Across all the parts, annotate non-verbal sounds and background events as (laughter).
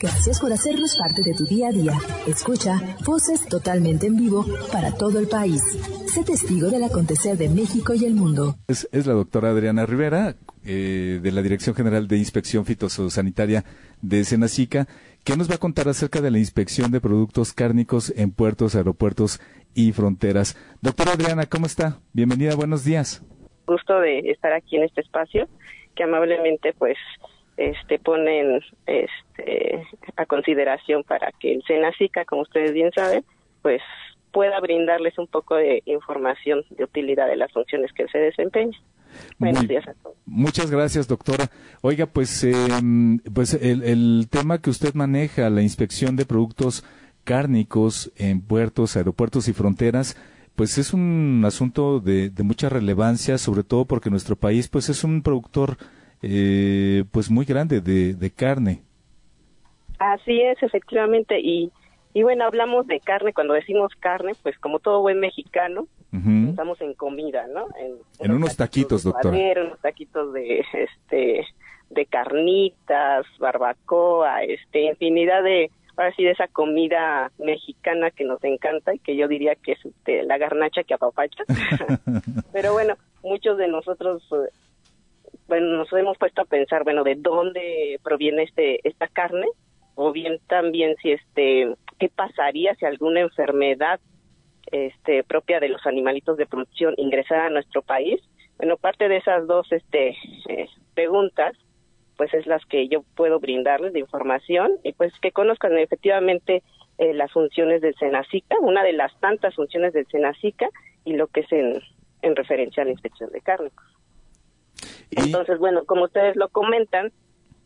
Gracias por hacernos parte de tu día a día. Escucha voces totalmente en vivo para todo el país. Sé testigo del acontecer de México y el mundo. Es, la doctora Adriana Rivera, eh, de la Dirección General de Inspección Fitosanitaria de Senacica, que nos va a contar acerca de la inspección de productos cárnicos en puertos, aeropuertos y fronteras. Doctora Adriana, ¿cómo está? Bienvenida, buenos días. Gusto de estar aquí en este espacio, que amablemente pues este ponen este a consideración para que el Senacica, como ustedes bien saben, pues pueda brindarles un poco de información de utilidad de las funciones que se desempeña. Buenos días a todos. Muchas gracias, doctora. Oiga, pues, em, pues el, el tema que usted maneja, la inspección de productos cárnicos en puertos, aeropuertos y fronteras, pues es un asunto de, de mucha relevancia, sobre todo porque nuestro país, pues, es un productor eh, pues muy grande de, de carne. Así es, efectivamente, y, y bueno, hablamos de carne, cuando decimos carne, pues como todo buen mexicano, estamos en comida, ¿no? En, unos taquitos, doctor. unos taquitos de, (laughs) este, de carnitas, barbacoa, este, infinidad de, ahora sí, de esa comida mexicana que nos encanta y que yo diría que es este, la garnacha que apapacha. (laughs) Pero bueno, muchos de nosotros bueno, nos hemos puesto a pensar, bueno, de dónde proviene este esta carne o bien también si este qué pasaría si alguna enfermedad este propia de los animalitos de producción ingresara a nuestro país. Bueno, parte de esas dos este eh, preguntas pues es las que yo puedo brindarles de información y pues que conozcan efectivamente eh, las funciones del Senacica, una de las tantas funciones del Senacica y lo que es en, en referencia a la inspección de cárnicos. Entonces, bueno, como ustedes lo comentan,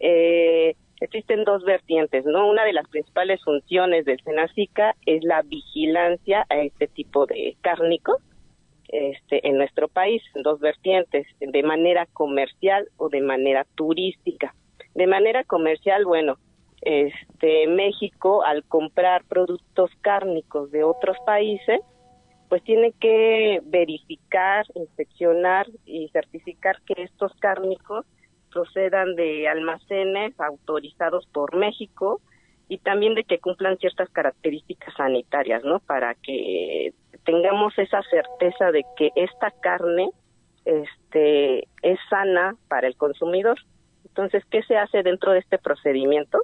eh, existen dos vertientes, ¿no? Una de las principales funciones del Senacica es la vigilancia a este tipo de cárnicos este, en nuestro país, dos vertientes, de manera comercial o de manera turística. De manera comercial, bueno, este, México al comprar productos cárnicos de otros países, pues tiene que verificar, inspeccionar y certificar que estos cárnicos procedan de almacenes autorizados por México y también de que cumplan ciertas características sanitarias, ¿no? Para que tengamos esa certeza de que esta carne este es sana para el consumidor. Entonces, ¿qué se hace dentro de este procedimiento?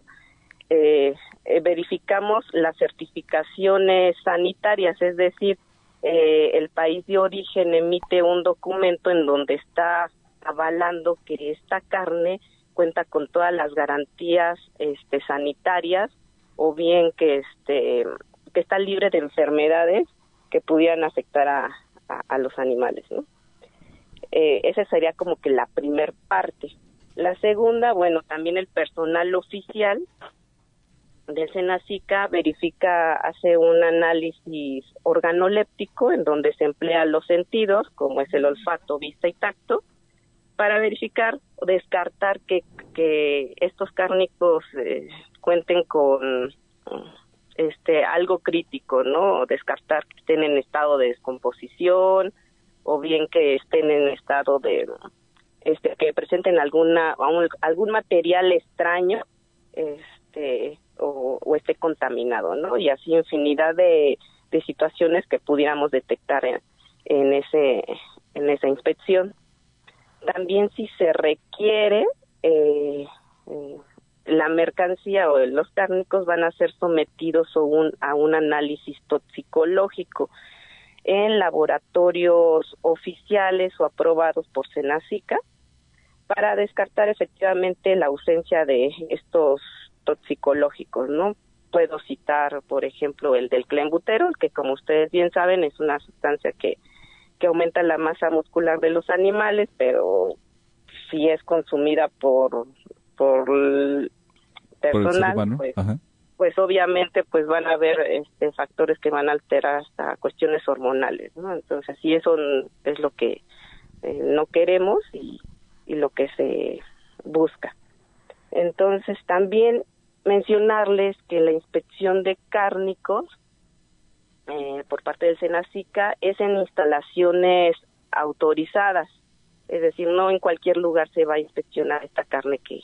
Eh, eh, verificamos las certificaciones sanitarias, es decir, eh, el país de origen emite un documento en donde está avalando que esta carne cuenta con todas las garantías este, sanitarias o bien que este que está libre de enfermedades que pudieran afectar a, los animales ¿no? eh, esa sería como que la primer parte la segunda bueno también el personal oficial del Senacica verifica, hace un análisis organoléptico en donde se emplean los sentidos, como es el olfato, vista y tacto, para verificar o descartar que, que estos cárnicos eh, cuenten con este algo crítico, ¿no? Descartar que estén en estado de descomposición o bien que estén en estado de este que presenten alguna algún material extraño este o, esté contaminado, ¿no? Y así infinidad de, situaciones que pudiéramos detectar en, en, ese, en esa inspección. También si se requiere, eh, eh, la mercancía o los cárnicos van a ser sometidos a un, a un análisis toxicológico en laboratorios oficiales o aprobados por Senacica para descartar efectivamente la ausencia de estos toxicológicos, ¿no? Puedo citar, por ejemplo, el del clenbuterol, que como ustedes bien saben es una sustancia que, que aumenta la masa muscular de los animales, pero si es consumida por, por el personal, pues, pues, obviamente pues van a haber este, factores que van a alterar hasta cuestiones hormonales, ¿no? Entonces, sí, eso es lo que eh, no queremos y, y lo que se busca. Entonces, también mencionarles que la inspección de cárnicos eh, por parte del Senacica es en instalaciones autorizadas, es decir, no en cualquier lugar se va a inspeccionar esta carne que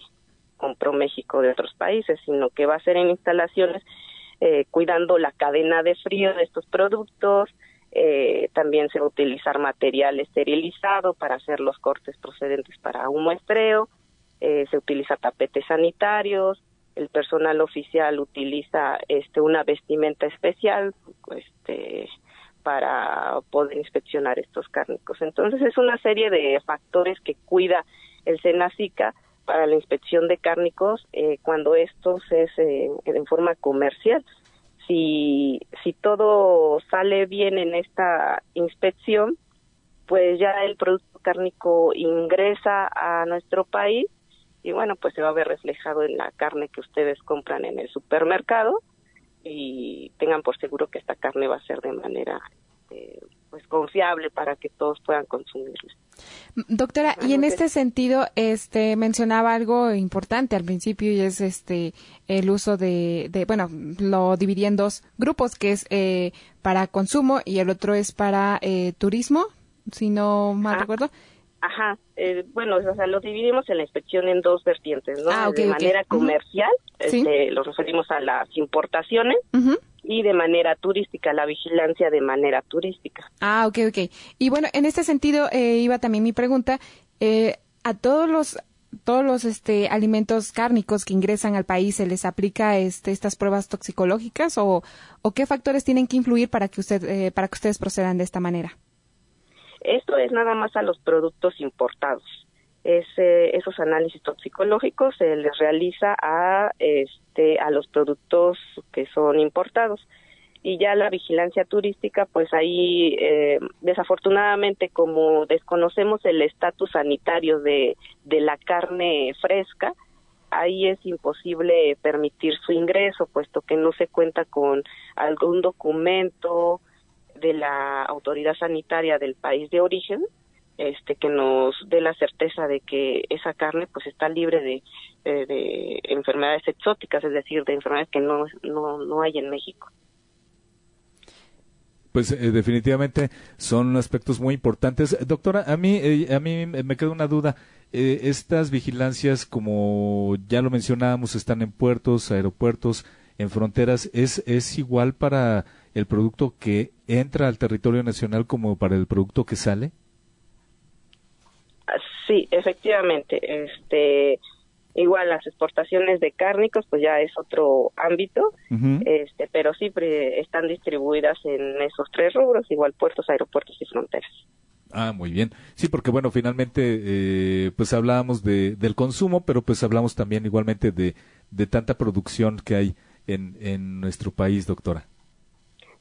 compró México de otros países, sino que va a ser en instalaciones eh, cuidando la cadena de frío de estos productos. Eh, también se va a utilizar material esterilizado para hacer los cortes procedentes para un muestreo. Eh, se utiliza tapetes sanitarios. El personal oficial utiliza este una vestimenta especial, este para poder inspeccionar estos cárnicos. Entonces es una serie de factores que cuida el Senacica para la inspección de cárnicos eh, cuando estos es eh, en forma comercial. Si, si todo sale bien en esta inspección, pues ya el producto cárnico ingresa a nuestro país y bueno, pues se va a ver reflejado en la carne que ustedes compran en el supermercado y tengan por seguro que esta carne va a ser de manera eh, pues confiable para que todos puedan consumirla. Doctora, y en este sentido, este mencionaba algo importante al principio y es este el uso de, de bueno, lo dividí en dos grupos, que es eh, para consumo y el otro es para eh, turismo, si no mal ah, recuerdo. Ajá, eh, bueno, o sea, lo dividimos en la inspección en dos vertientes, ¿no? Ah, de manera comercial, este, lo referimos a las importaciones, y de manera turística, la vigilancia de manera turística. Ah, ok, ok. Y bueno, en este sentido eh, iba también mi pregunta, eh, a todos los todos los este alimentos cárnicos que ingresan al país se les aplica este estas pruebas toxicológicas o, o qué factores tienen que influir para que usted eh, para que ustedes procedan de esta manera esto es nada más a los productos importados ese, esos análisis toxicológicos se les realiza a, este, a los productos que son importados. Y ya la vigilancia turística, pues ahí, eh, desafortunadamente, como desconocemos el estatus sanitario de la carne fresca, ahí es imposible permitir su ingreso, puesto que no se cuenta con algún documento de la autoridad sanitaria del país de origen este que nos dé la certeza de que esa carne pues está libre de, de, enfermedades exóticas, es decir, de enfermedades que no, no, no hay en México. Pues eh, definitivamente son aspectos muy importantes. Doctora, a mí, eh, a mí me queda una duda. Eh, estas vigilancias, como ya lo mencionábamos, están en puertos, aeropuertos, en fronteras. ¿Es, ¿Es igual para el producto que entra al territorio nacional como para el producto que sale? Sí, efectivamente. Este, igual las exportaciones de cárnicos, pues ya es otro ámbito, este, pero sí están distribuidas en esos tres rubros, igual puertos, aeropuertos y fronteras. Ah, muy bien. Sí, porque bueno, finalmente, eh, pues hablábamos de, del consumo, pero pues hablamos también igualmente de, de tanta producción que hay en, en nuestro país, doctora.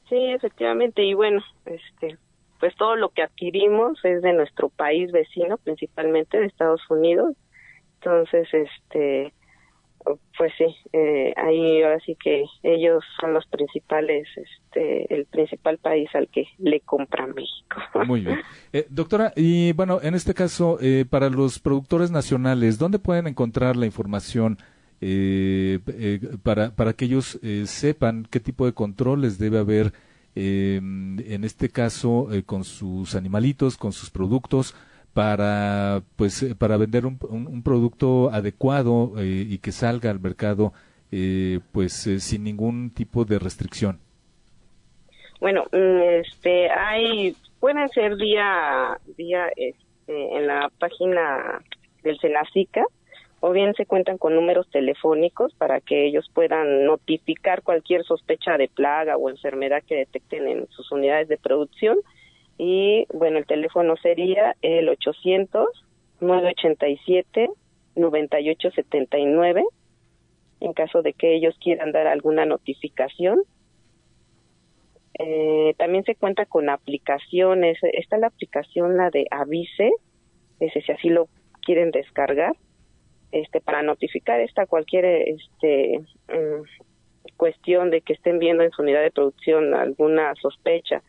Sí, efectivamente, y bueno, este, pues todo lo que adquirimos es de nuestro país vecino, principalmente de Estados Unidos. Entonces, este, pues sí, eh, ahí ahora sí que ellos son los principales, este, el principal país al que le compra México. (laughs) Muy bien. Eh, doctora, y bueno, en este caso, eh, para los productores nacionales, ¿dónde pueden encontrar la información para, para que ellos sepan qué tipo de controles debe haber eh, en este caso eh, con sus animalitos, con sus productos, para pues eh, para vender un, producto adecuado eh, y que salga al mercado pues sin ningún tipo de restricción. Bueno, mm, este hay pueden ser vía vía este, en la página del Senacica o bien se cuentan con números telefónicos para que ellos puedan notificar cualquier sospecha de plaga o enfermedad que detecten en sus unidades de producción. Y bueno, el teléfono sería el 800 987 9879 en caso de que ellos quieran dar alguna notificación. Eh, también se cuenta con aplicaciones. Está la aplicación, la de Avise, ese si así lo quieren descargar este, para notificar esta cualquier este, mm, cuestión de que estén viendo en su unidad de producción alguna sospecha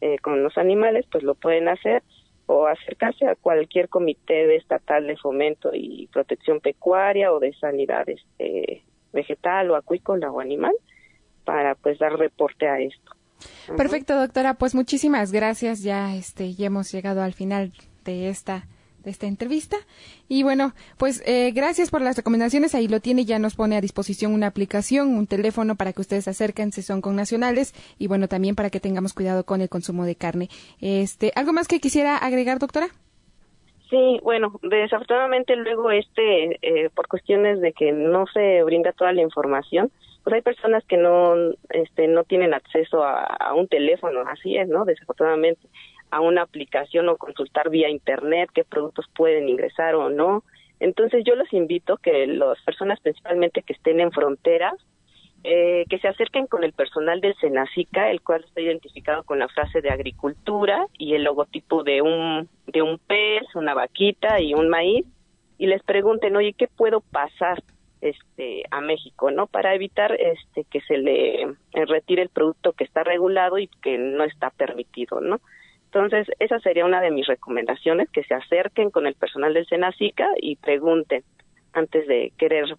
eh, con los animales, pues lo pueden hacer o acercarse a cualquier comité estatal de fomento y protección pecuaria o de sanidad este, vegetal o acuícola o animal para pues dar reporte a esto. Perfecto, doctora. Pues muchísimas gracias. Ya este ya hemos llegado al final de esta esta entrevista. Y bueno, pues eh, gracias por las recomendaciones. Ahí lo tiene, ya nos pone a disposición una aplicación, un teléfono para que ustedes acerquen si son con nacionales y bueno, también para que tengamos cuidado con el consumo de carne. Este, ¿Algo más que quisiera agregar, doctora? Sí, bueno, desafortunadamente luego este, eh, por cuestiones de que no se brinda toda la información, pues hay personas que no, este, no tienen acceso a un teléfono, así es, ¿no? Desafortunadamente a una aplicación o consultar vía internet qué productos pueden ingresar o no. Entonces yo los invito que las personas principalmente que estén en fronteras eh, que se acerquen con el personal del Senacica, el cual está identificado con la frase de agricultura y el logotipo de un de un pez, una vaquita y un maíz y les pregunten, "Oye, ¿qué puedo pasar este a México, no? Para evitar este que se le retire el producto que está regulado y que no está permitido, ¿no? Entonces, esa sería una de mis recomendaciones, que se acerquen con el personal del Senacica y pregunten antes de querer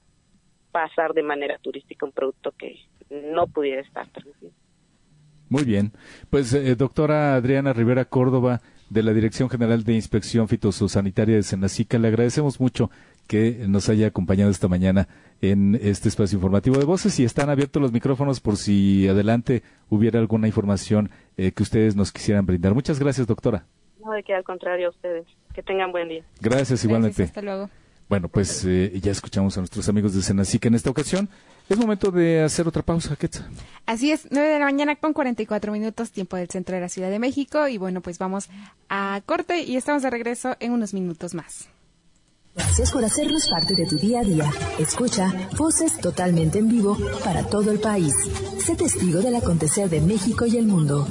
pasar de manera turística un producto que no pudiera estar permitido. Muy bien. Pues, eh, doctora Adriana Rivera Córdoba, de la Dirección General de Inspección Fitosanitaria de Senacica, le agradecemos mucho que nos haya acompañado esta mañana en este espacio informativo de voces y están abiertos los micrófonos por si adelante hubiera alguna información eh, que ustedes nos quisieran brindar. Muchas gracias, doctora. No, de que al contrario a ustedes. Que tengan buen día. Gracias, igualmente. hasta luego. Bueno, pues eh, ya escuchamos a nuestros amigos de Senacica en esta ocasión. Es momento de hacer otra pausa, Quetza. Así es, 9 de la mañana con 44 minutos, tiempo del centro de la Ciudad de México. Y bueno, pues vamos a corte y estamos de regreso en unos minutos más. Gracias por hacernos parte de tu día a día. Escucha voces totalmente en vivo para todo el país. Sé testigo del acontecer de México y el mundo.